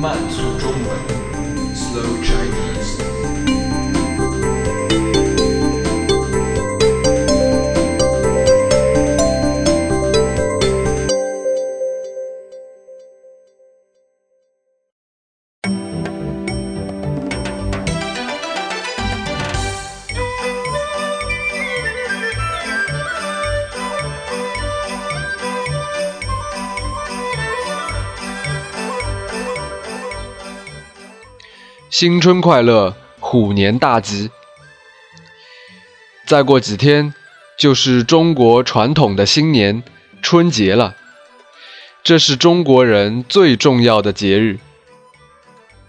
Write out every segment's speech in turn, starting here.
慢速中文，Slow Chinese。 新春快乐，虎年大吉！再过几天就是中国传统的新年春节了，这是中国人最重要的节日。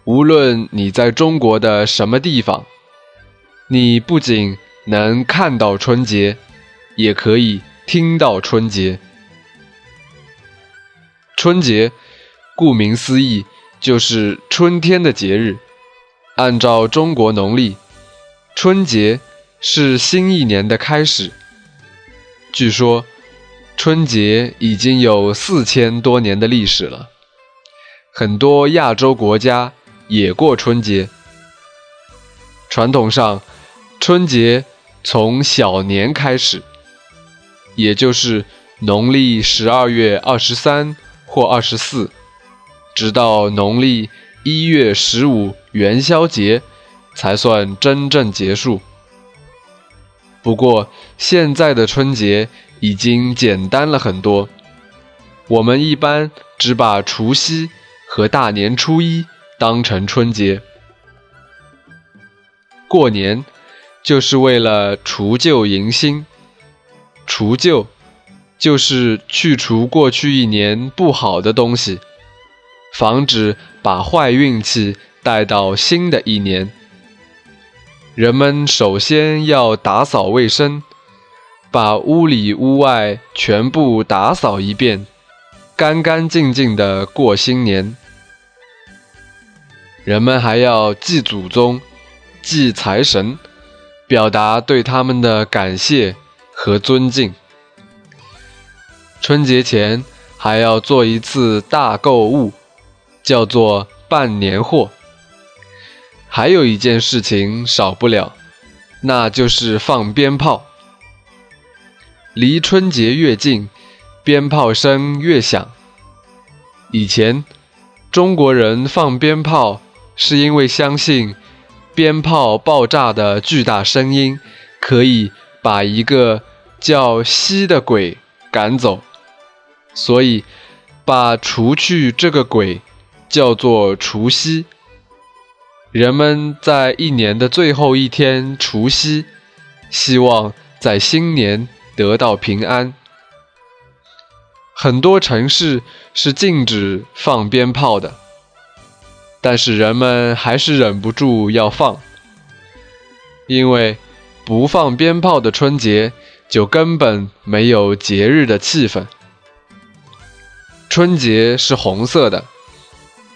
无论你在中国的什么地方，你不仅能看到春节，也可以听到春节。春节，顾名思义，就是春天的节日。按照中国农历，春节是新一年的开始。据说，春节已经有四千多年的历史了。很多亚洲国家也过春节。传统上，春节从小年开始，也就是农历十二月二十三或二十四，直到农历。一月十五元宵节才算真正结束。不过现在的春节已经简单了很多，我们一般只把除夕和大年初一当成春节。过年就是为了除旧迎新，除旧就是去除过去一年不好的东西。防止把坏运气带到新的一年。人们首先要打扫卫生，把屋里屋外全部打扫一遍，干干净净的过新年。人们还要祭祖宗、祭财神，表达对他们的感谢和尊敬。春节前还要做一次大购物。叫做办年货。还有一件事情少不了，那就是放鞭炮。离春节越近，鞭炮声越响。以前，中国人放鞭炮是因为相信，鞭炮爆炸的巨大声音可以把一个叫西的鬼赶走，所以把除去这个鬼。叫做除夕，人们在一年的最后一天除夕，希望在新年得到平安。很多城市是禁止放鞭炮的，但是人们还是忍不住要放，因为不放鞭炮的春节就根本没有节日的气氛。春节是红色的。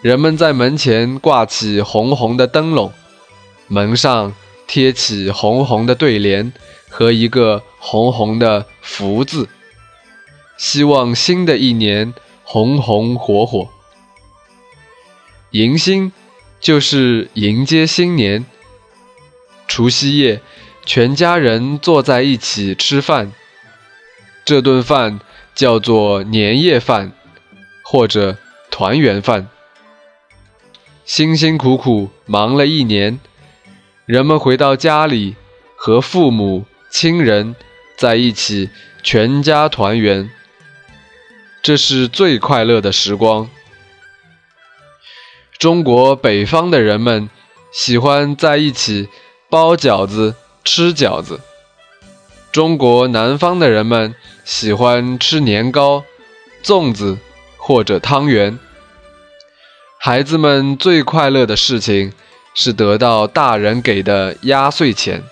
人们在门前挂起红红的灯笼，门上贴起红红的对联和一个红红的福字，希望新的一年红红火火。迎新就是迎接新年。除夕夜，全家人坐在一起吃饭，这顿饭叫做年夜饭，或者团圆饭。辛辛苦苦忙了一年，人们回到家里，和父母亲人在一起，全家团圆。这是最快乐的时光。中国北方的人们喜欢在一起包饺子、吃饺子；中国南方的人们喜欢吃年糕、粽子或者汤圆。孩子们最快乐的事情是得到大人给的压岁钱。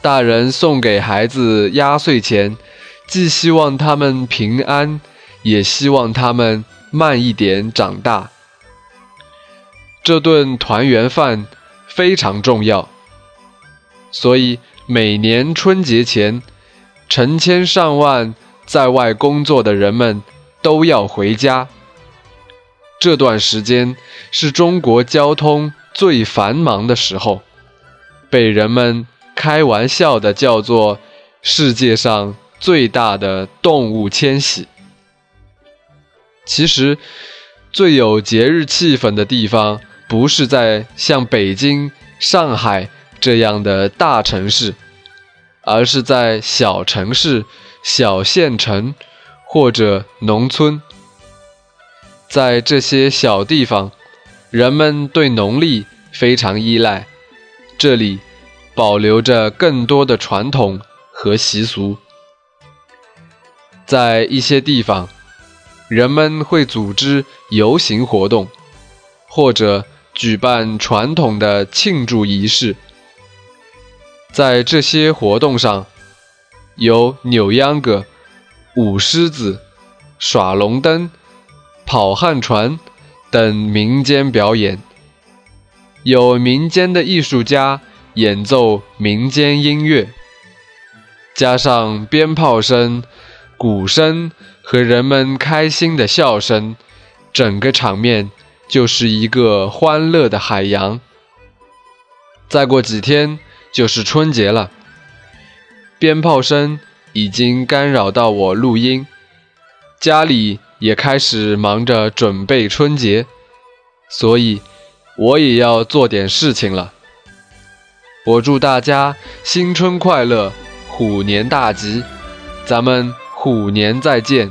大人送给孩子压岁钱，既希望他们平安，也希望他们慢一点长大。这顿团圆饭非常重要，所以每年春节前，成千上万在外工作的人们都要回家。这段时间是中国交通最繁忙的时候，被人们开玩笑的叫做“世界上最大的动物迁徙”。其实，最有节日气氛的地方，不是在像北京、上海。这样的大城市，而是在小城市、小县城或者农村。在这些小地方，人们对农历非常依赖，这里保留着更多的传统和习俗。在一些地方，人们会组织游行活动，或者举办传统的庆祝仪式。在这些活动上，有扭秧歌、舞狮子、耍龙灯、跑旱船等民间表演，有民间的艺术家演奏民间音乐，加上鞭炮声、鼓声和人们开心的笑声，整个场面就是一个欢乐的海洋。再过几天。就是春节了，鞭炮声已经干扰到我录音，家里也开始忙着准备春节，所以我也要做点事情了。我祝大家新春快乐，虎年大吉，咱们虎年再见。